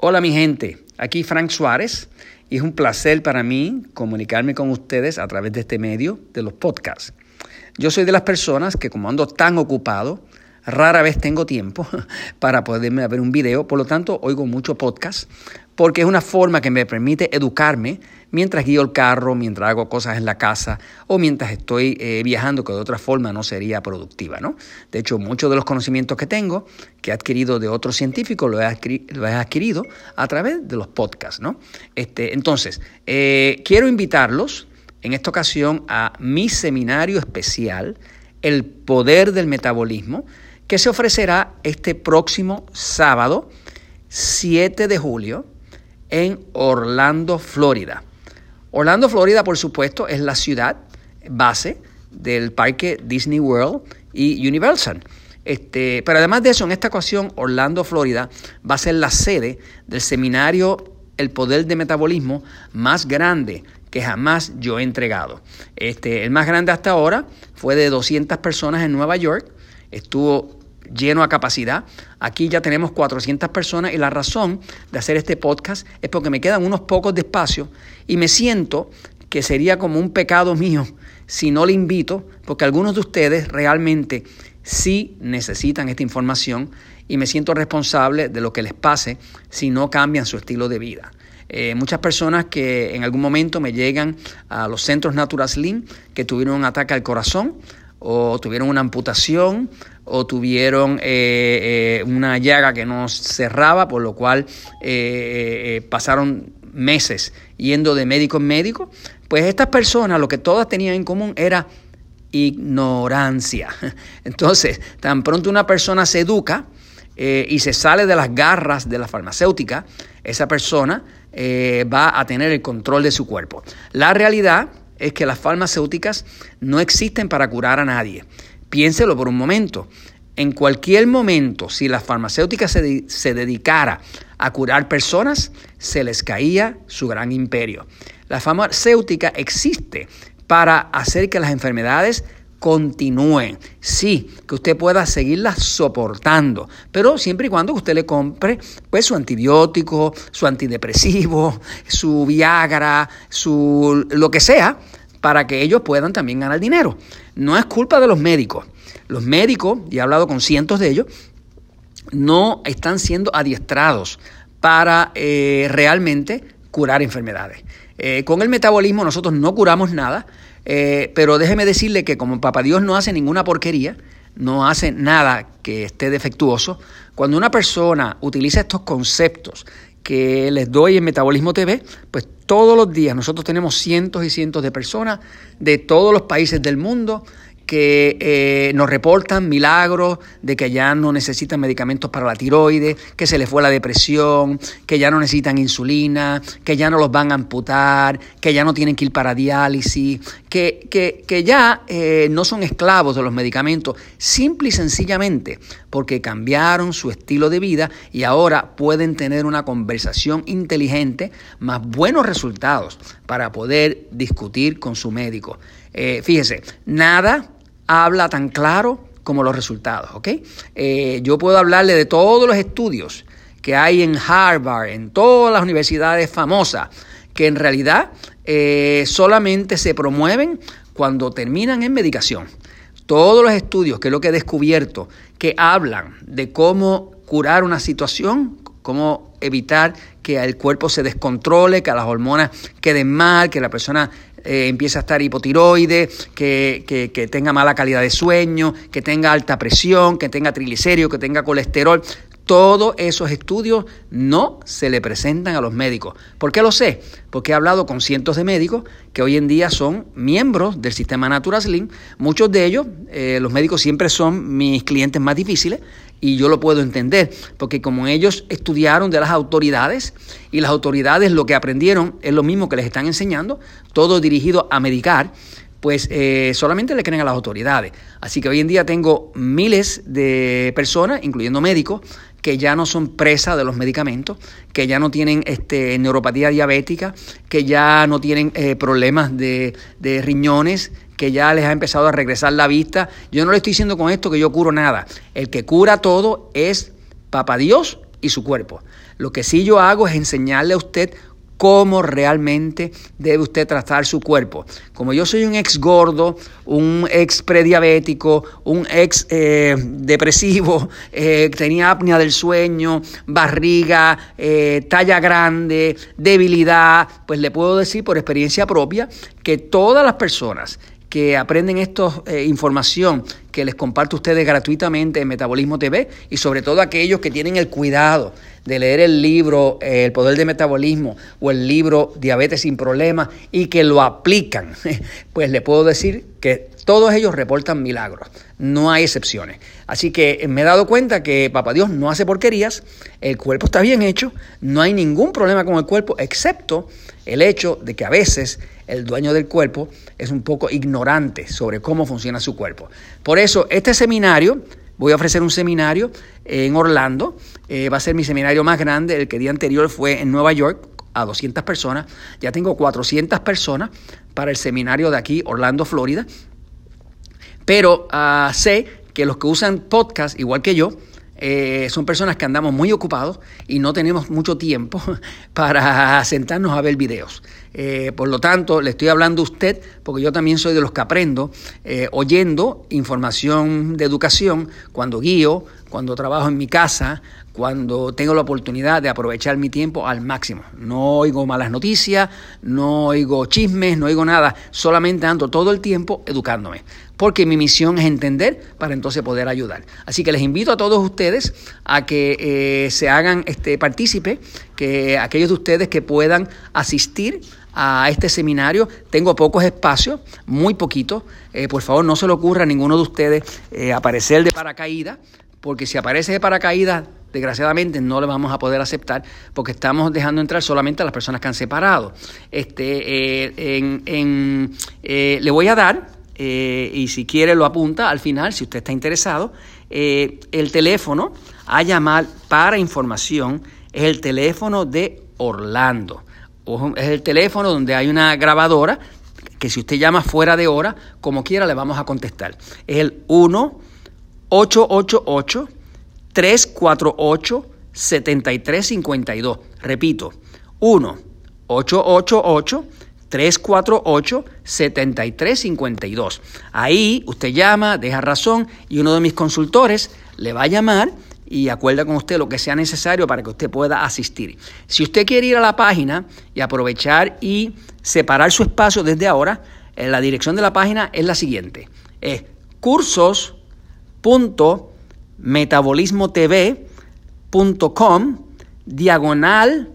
Hola mi gente, aquí Frank Suárez y es un placer para mí comunicarme con ustedes a través de este medio de los podcasts. Yo soy de las personas que como ando tan ocupado, rara vez tengo tiempo para poderme ver un video, por lo tanto oigo mucho podcast porque es una forma que me permite educarme mientras guío el carro, mientras hago cosas en la casa o mientras estoy eh, viajando, que de otra forma no sería productiva. ¿no? De hecho, muchos de los conocimientos que tengo, que he adquirido de otros científicos, los he, adquirido a través de los podcasts. ¿no? Este, entonces, eh, quiero invitarlos en esta ocasión a mi seminario especial, El Poder del Metabolismo, que se ofrecerá este próximo sábado, 7 de julio, en Orlando, Florida. Orlando, Florida, por supuesto, es la ciudad base del parque Disney World y Universal. Este, pero además de eso, en esta ocasión, Orlando, Florida, va a ser la sede del seminario El Poder de Metabolismo más grande que jamás yo he entregado. Este, el más grande hasta ahora fue de 200 personas en Nueva York. Estuvo lleno a capacidad. Aquí ya tenemos 400 personas y la razón de hacer este podcast es porque me quedan unos pocos de espacio y me siento que sería como un pecado mío si no le invito, porque algunos de ustedes realmente sí necesitan esta información y me siento responsable de lo que les pase si no cambian su estilo de vida. Eh, muchas personas que en algún momento me llegan a los centros Natural Slim que tuvieron un ataque al corazón o tuvieron una amputación o tuvieron eh, eh, una llaga que no cerraba, por lo cual eh, pasaron meses yendo de médico en médico, pues estas personas lo que todas tenían en común era ignorancia. Entonces, tan pronto una persona se educa y se sale de las garras de la farmacéutica, esa persona va a tener el control de su cuerpo. La realidad es que las farmacéuticas no existen para curar a nadie. Piénselo por un momento. En cualquier momento, si la farmacéutica se, se dedicara a curar personas, se les caía su gran imperio. La farmacéutica existe para hacer que las enfermedades continúen. Sí, que usted pueda seguirlas soportando, pero siempre y cuando usted le compre pues su antibiótico, su antidepresivo, su Viagra, su lo que sea, para que ellos puedan también ganar dinero. No es culpa de los médicos. Los médicos, y he hablado con cientos de ellos, no están siendo adiestrados para eh, realmente curar enfermedades. Eh, con el metabolismo nosotros no curamos nada, eh, pero déjeme decirle que como Papá Dios no hace ninguna porquería, no hace nada que esté defectuoso, cuando una persona utiliza estos conceptos que les doy en Metabolismo TV, pues todos los días nosotros tenemos cientos y cientos de personas de todos los países del mundo que eh, nos reportan milagros de que ya no necesitan medicamentos para la tiroides, que se les fue la depresión, que ya no necesitan insulina, que ya no los van a amputar, que ya no tienen que ir para diálisis, que, que, ya eh, no son esclavos de los medicamentos, simple y sencillamente porque cambiaron su estilo de vida y ahora pueden tener una conversación inteligente, más buenos resultados para poder discutir con su médico. Eh, fíjese, nada habla tan claro como los resultados. Eh, yo puedo hablarle de todos los estudios que hay en Harvard, en todas las universidades famosas, que en realidad eh, solamente se promueven cuando terminan en medicación. Todos los estudios, que es lo que he descubierto, que hablan de cómo curar una situación, cómo evitar que el cuerpo se descontrole, que las hormonas queden mal, que la persona eh, empiece a estar hipotiroide, que, que, tenga mala calidad de sueño, que tenga alta presión, que tenga triglicéridos, que tenga colesterol. Todos esos estudios no se le presentan a los médicos. ¿Por qué lo sé? Porque he hablado con cientos de médicos que hoy en día son miembros del sistema Natural Slim. Muchos de ellos, eh, los médicos siempre son mis clientes más difíciles y yo lo puedo entender, porque como ellos estudiaron de las autoridades y las autoridades lo que aprendieron es lo mismo que les están enseñando, todo dirigido a medicar, pues eh, solamente le creen a las autoridades. Así que hoy en día tengo miles de personas, incluyendo médicos, que ya no son presa de los medicamentos, que ya no tienen este, neuropatía diabética, que ya no tienen eh, problemas de, de riñones, que ya les ha empezado a regresar la vista. Yo no le estoy diciendo con esto que yo curo nada. El que cura todo es Papá Dios y su cuerpo. Lo que sí yo hago es enseñarle a usted cómo realmente debe usted tratar su cuerpo. Como yo soy un ex gordo, un ex prediabético, un ex eh, depresivo, eh, tenía apnea del sueño, barriga, eh, talla grande, debilidad, pues le puedo decir por experiencia propia que todas las personas que aprenden esta eh, información que les comparto a ustedes gratuitamente en Metabolismo TV y sobre todo aquellos que tienen el cuidado de leer el libro eh, El Poder de Metabolismo o el libro Diabetes sin Problemas y que lo aplican, pues le puedo decir que todos ellos reportan milagros, no hay excepciones. Así que me he dado cuenta que Papá Dios no hace porquerías, el cuerpo está bien hecho, no hay ningún problema con el cuerpo, excepto el hecho de que a veces el dueño del cuerpo es un poco ignorante sobre cómo funciona su cuerpo. Por eso, este seminario, voy a ofrecer un seminario en Orlando, eh, va a ser mi seminario más grande, el que el día anterior fue en Nueva York, a 200 personas, ya tengo 400 personas para el seminario de aquí, Orlando, Florida, pero ah, sé que los que usan podcast, igual que yo, eh, son personas que andamos muy ocupados y no tenemos mucho tiempo para sentarnos a ver videos. Eh, por lo tanto, le estoy hablando a usted porque yo también soy de los que aprendo eh, oyendo información de educación cuando guío, cuando trabajo en mi casa, cuando tengo la oportunidad de aprovechar mi tiempo al máximo. No oigo malas noticias, no oigo chismes, no oigo nada, solamente ando todo el tiempo educándome, porque mi misión es entender para entonces poder ayudar. Así que les invito a todos ustedes a que eh, se hagan este partícipe, que aquellos de ustedes que puedan asistir a este seminario. Tengo pocos espacios, muy poquitos. Eh, por favor, no se le ocurra a ninguno de ustedes eh, aparecer de paracaídas, porque si aparece de paracaídas, desgraciadamente no le vamos a poder aceptar porque estamos dejando entrar solamente a las personas que han separado. Este, eh, en, eh, le voy a dar, eh, y si quiere lo apunta al final, si usted está interesado, el teléfono a llamar para información es el teléfono de Orlando. Es el teléfono donde hay una grabadora que si usted llama fuera de hora, como quiera le vamos a contestar. Es el 1 888 348-7352. Repito, 1-888-348-7352. Ahí usted llama, deja razón y uno de mis consultores le va a llamar y acuerda con usted lo que sea necesario para que usted pueda asistir. Si usted quiere ir a la página y aprovechar y separar su espacio desde ahora, eh, la dirección de la página es la siguiente. Es cursos.com metabolismotv.com diagonal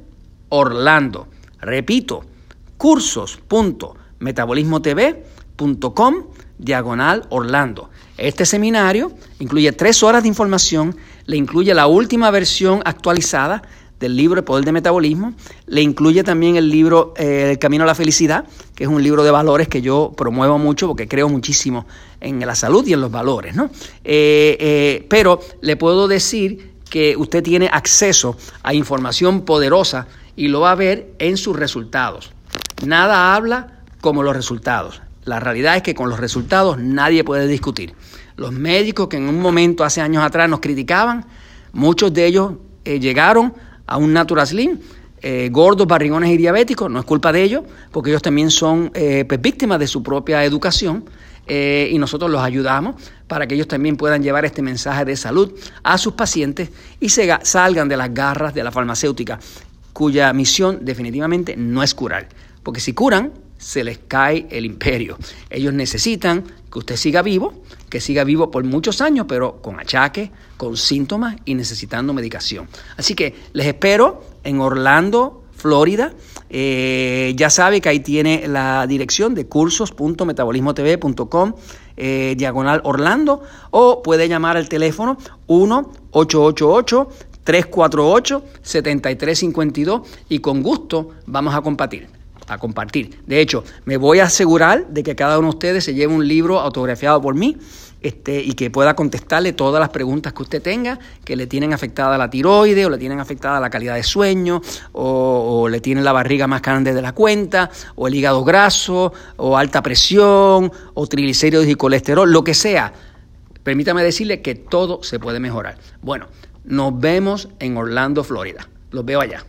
Orlando. Repito, cursos.metabolismotv.com diagonal Orlando. Este seminario incluye tres horas de información, le incluye la última versión actualizada del libro El Poder de Metabolismo. Le incluye también el libro eh, El Camino a la Felicidad, que es un libro de valores que yo promuevo mucho porque creo muchísimo en la salud y en los valores. ¿no? Eh, eh, pero le puedo decir que usted tiene acceso a información poderosa y lo va a ver en sus resultados. Nada habla como los resultados. La realidad es que con los resultados nadie puede discutir. Los médicos que en un momento hace años atrás nos criticaban, muchos de ellos llegaron a un Natural Slim, eh, gordos, barrigones y diabéticos, no es culpa de ellos, porque ellos también son eh, pues, víctimas de su propia educación eh, y nosotros los ayudamos para que ellos también puedan llevar este mensaje de salud a sus pacientes y se salgan de las garras de la farmacéutica, cuya misión definitivamente no es curar, porque si curan, se les cae el imperio. Ellos necesitan que usted siga vivo, que siga vivo por muchos años, pero con achaques, con síntomas y necesitando medicación. Así que les espero en Orlando, Florida. Eh, ya sabe que ahí tiene la dirección de cursos.metabolismotv.com eh, diagonal Orlando o puede llamar al teléfono 1-888. 348-7352 y con gusto vamos a compartir a compartir. De hecho, me voy a asegurar de que cada uno de ustedes se lleve un libro autografiado por mí este, y que pueda contestarle todas las preguntas que usted tenga, que le tienen afectada la tiroide o le tienen afectada la calidad de sueño o, le tienen la barriga más grande de la cuenta o el hígado graso o alta presión o triglicéridos y colesterol, lo que sea. Permítame decirle que todo se puede mejorar. Bueno, nos vemos en Orlando, Florida. Los veo allá.